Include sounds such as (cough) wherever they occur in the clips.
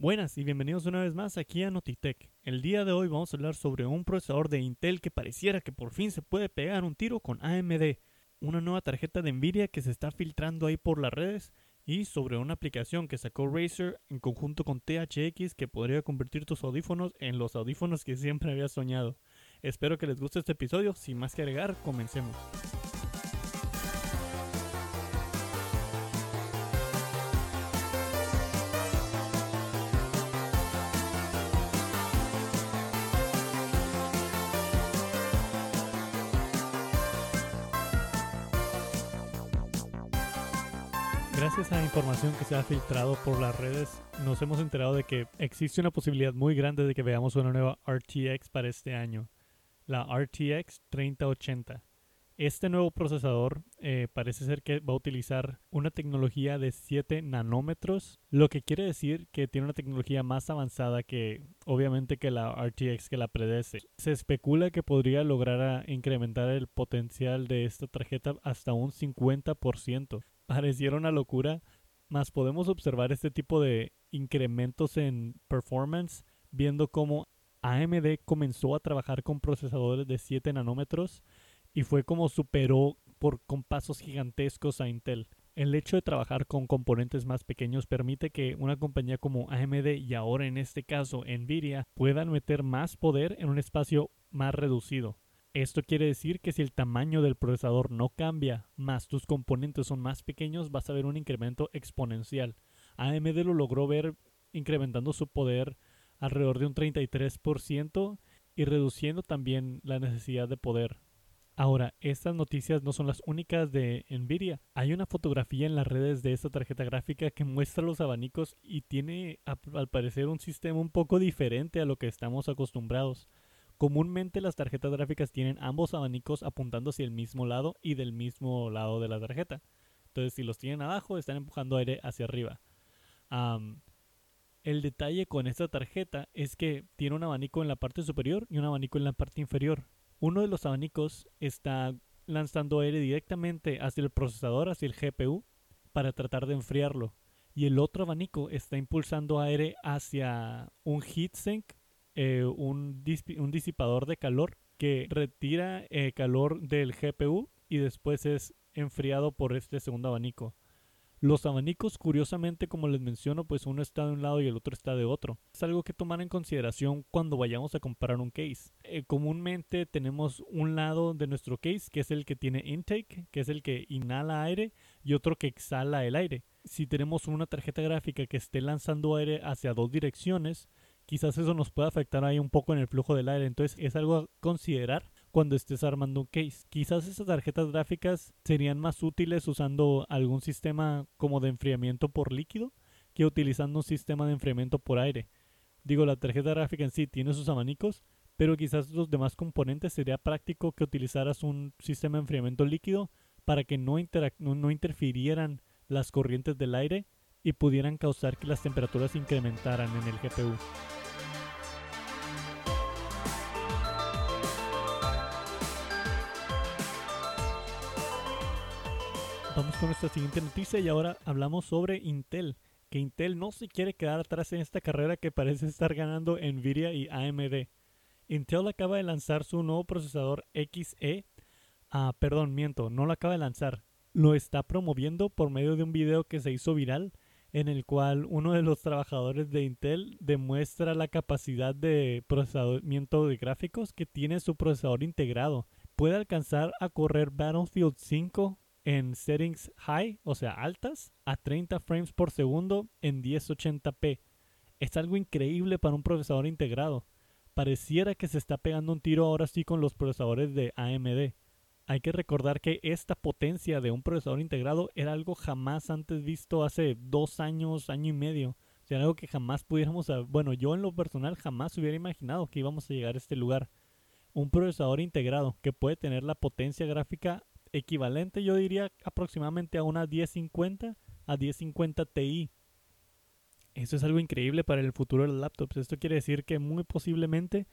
Buenas y bienvenidos una vez más aquí a Notitech. El día de hoy vamos a hablar sobre un procesador de Intel que pareciera que por fin se puede pegar un tiro con AMD, una nueva tarjeta de Nvidia que se está filtrando ahí por las redes y sobre una aplicación que sacó Razer en conjunto con THX que podría convertir tus audífonos en los audífonos que siempre habías soñado. Espero que les guste este episodio, sin más que agregar, comencemos. Gracias a la información que se ha filtrado por las redes, nos hemos enterado de que existe una posibilidad muy grande de que veamos una nueva RTX para este año, la RTX 3080. Este nuevo procesador eh, parece ser que va a utilizar una tecnología de 7 nanómetros, lo que quiere decir que tiene una tecnología más avanzada que obviamente que la RTX que la predece. Se especula que podría lograr incrementar el potencial de esta tarjeta hasta un 50% pareciera una locura, más podemos observar este tipo de incrementos en performance viendo cómo AMD comenzó a trabajar con procesadores de 7 nanómetros y fue como superó por con pasos gigantescos a Intel. El hecho de trabajar con componentes más pequeños permite que una compañía como AMD y ahora en este caso Nvidia puedan meter más poder en un espacio más reducido. Esto quiere decir que si el tamaño del procesador no cambia, más tus componentes son más pequeños, vas a ver un incremento exponencial. AMD lo logró ver incrementando su poder alrededor de un 33% y reduciendo también la necesidad de poder. Ahora, estas noticias no son las únicas de Nvidia. Hay una fotografía en las redes de esta tarjeta gráfica que muestra los abanicos y tiene al parecer un sistema un poco diferente a lo que estamos acostumbrados. Comúnmente las tarjetas gráficas tienen ambos abanicos apuntando hacia el mismo lado y del mismo lado de la tarjeta. Entonces, si los tienen abajo, están empujando aire hacia arriba. el detalle con esta tarjeta es que tiene un abanico en la parte superior y un abanico en la parte inferior. Uno de los abanicos está lanzando aire directamente hacia el procesador, hacia el GPU, para tratar de enfriarlo. Y el otro abanico está impulsando aire hacia un heatsink eh, un, un, disipador de calor que retira eh, calor del GPU y después es enfriado por este segundo abanico. Los abanicos, curiosamente, como les menciono, pues uno está de un lado y el otro está de otro. Es algo que tomar en consideración cuando vayamos a comprar un case. Eh, comúnmente tenemos un lado de nuestro case que es el que tiene intake, que es el que inhala aire, y otro que exhala el aire. Si tenemos una tarjeta gráfica que esté lanzando aire hacia dos direcciones, quizás eso nos pueda afectar ahí un poco en el flujo del aire. Entonces es algo a considerar cuando estés armando un case. Quizás esas tarjetas gráficas serían más útiles usando algún sistema como de enfriamiento por líquido que utilizando un sistema de enfriamiento por aire. Digo, la tarjeta gráfica en sí tiene sus abanicos, pero quizás los demás componentes sería práctico que utilizaras un sistema de enfriamiento líquido para que no, no interfirieran las corrientes del aire y pudieran causar que las temperaturas incrementaran en el GPU. Vamos con nuestra siguiente noticia y ahora hablamos sobre Intel. Que Intel no se quiere quedar atrás en esta carrera que parece estar ganando Nvidia y AMD. Intel acaba de lanzar su nuevo procesador XE. Ah, perdón, miento, no lo acaba de lanzar. Lo está promoviendo por medio de un video que se hizo viral en el cual uno de los trabajadores de Intel demuestra la capacidad de procesamiento de gráficos que tiene su procesador integrado. Puede alcanzar a correr Battlefield 5 en settings high, o sea, altas, a 30 frames por segundo en 1080p. Es algo increíble para un procesador integrado. Pareciera que se está pegando un tiro ahora sí con los procesadores de AMD. Hay que recordar que esta potencia de un procesador integrado era algo jamás antes visto hace dos años, año y medio. O sea, algo que jamás pudiéramos, bueno, yo en lo personal jamás hubiera imaginado que íbamos a llegar a este lugar. Un procesador integrado que puede tener la potencia gráfica equivalente, yo diría, aproximadamente a una 1050 a 1050 Ti. Eso es algo increíble para el futuro de los laptops. Esto quiere decir que muy posiblemente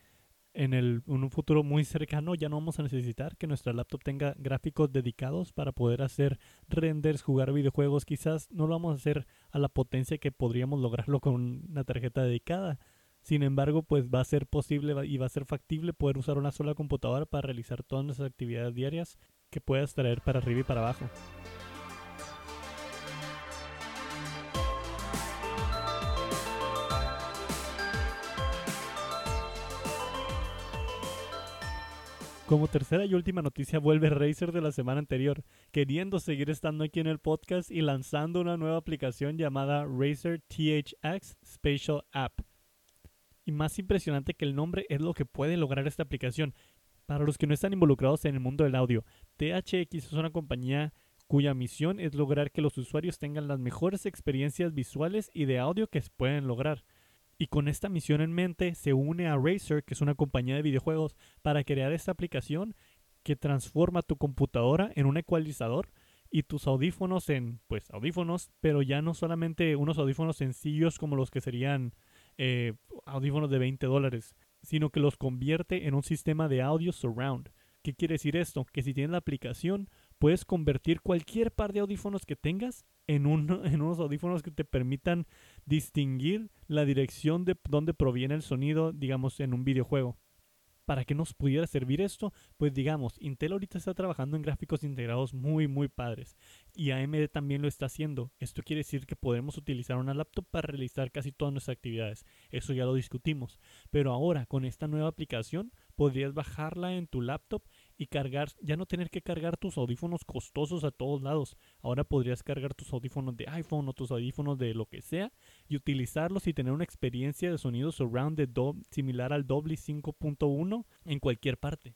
en, el, en un futuro muy cercano ya no vamos a necesitar que nuestra laptop tenga gráficos dedicados para poder hacer renders, jugar videojuegos. Quizás no lo vamos a hacer a la potencia que podríamos lograrlo con una tarjeta dedicada. Sin embargo, pues va a ser posible y va a ser factible poder usar una sola computadora para realizar todas nuestras actividades diarias que puedas traer para arriba y para abajo. Como tercera y última noticia vuelve Razer de la semana anterior, queriendo seguir estando aquí en el podcast y lanzando una nueva aplicación llamada Razer THX Spatial App. Y más impresionante que el nombre es lo que puede lograr esta aplicación. Para los que no están involucrados en el mundo del audio, THX es una compañía cuya misión es lograr que los usuarios tengan las mejores experiencias visuales y de audio que pueden lograr. Y con esta misión en mente se une a Razer, que es una compañía de videojuegos, para crear esta aplicación que transforma tu computadora en un ecualizador y tus audífonos en, pues, audífonos, pero ya no solamente unos audífonos sencillos como los que serían eh, audífonos de 20 dólares, sino que los convierte en un sistema de audio surround. ¿Qué quiere decir esto? Que si tienes la aplicación, puedes convertir cualquier par de audífonos que tengas en, (laughs) en unos audífonos que te permitan distinguir la dirección de dónde proviene el sonido, digamos, en un videojuego. ¿Para qué nos pudiera servir esto? Pues digamos, Intel ahorita está trabajando en gráficos integrados muy muy padres y AMD también lo está haciendo. Esto quiere decir que podemos utilizar una laptop para realizar casi todas nuestras actividades. Eso ya lo discutimos. Pero ahora con esta nueva aplicación podrías bajarla en tu laptop y cargar, ya no tener que cargar tus audífonos costosos a todos lados. Ahora podrías cargar tus audífonos de iPhone o tus audífonos de lo que sea y utilizarlos y tener una experiencia de sonido surround de similar al Dolby 5.1 en cualquier parte.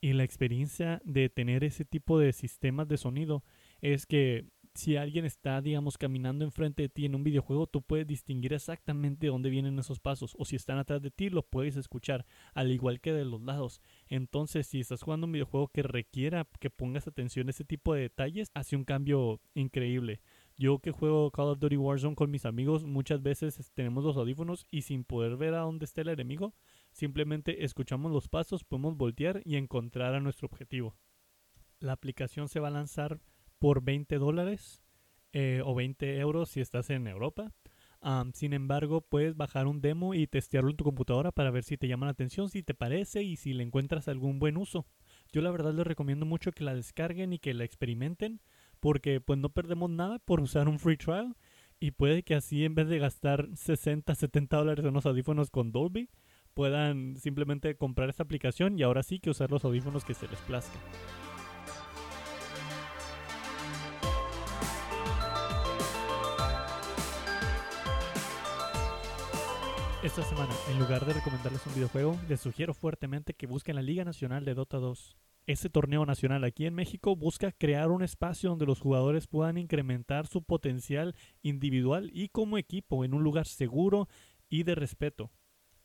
Y la experiencia de tener ese tipo de sistemas de sonido es que si alguien está, digamos, caminando enfrente de ti en un videojuego, tú puedes distinguir exactamente dónde vienen esos pasos. O si están atrás de ti, lo puedes escuchar, al igual que de los lados. Entonces, si estás jugando un videojuego que requiera que pongas atención a ese tipo de detalles, hace un cambio increíble. Yo que juego Call of Duty Warzone con mis amigos, muchas veces tenemos los audífonos y sin poder ver a dónde está el enemigo, simplemente escuchamos los pasos, podemos voltear y encontrar a nuestro objetivo. La aplicación se va a lanzar por 20 dólares eh, o 20 euros si estás en Europa. sin embargo, puedes bajar un demo y testearlo en tu computadora para ver si te llama la atención, si te parece y si le encuentras algún buen uso. Yo la verdad les recomiendo mucho que la descarguen y que la experimenten porque pues no perdemos nada por usar un free trial y puede que así en vez de gastar 60, 70 dólares en unos audífonos con Dolby, puedan simplemente comprar esta aplicación y ahora sí que usar los audífonos que se les plazca. Esta semana, en lugar de recomendarles un videojuego, les sugiero fuertemente que busquen la Liga Nacional de Dota 2. Este torneo nacional aquí en México busca crear un espacio donde los jugadores puedan incrementar su potencial individual y como equipo en un lugar seguro y de respeto.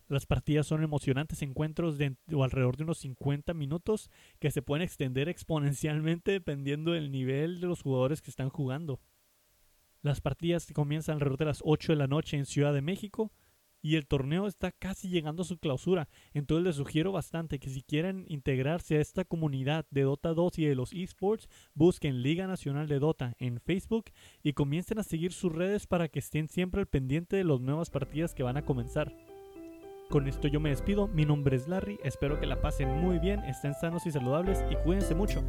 Las partidas son emocionantes encuentros de alrededor de unos 50 minutos que se pueden extender exponencialmente dependiendo del nivel de los jugadores que están jugando. Las partidas comienzan alrededor de las 8 de la noche en Ciudad de México y el torneo está casi llegando a su clausura. Entonces les sugiero bastante que si quieren integrarse a esta comunidad de Dota 2 y de los esports, busquen Liga Nacional de Dota en Facebook y comiencen a seguir sus redes para que estén siempre al pendiente de las nuevas partidas que van a comenzar. Con esto yo me despido, mi nombre es Larry, espero que la pasen muy bien, estén sanos y saludables y cuídense mucho.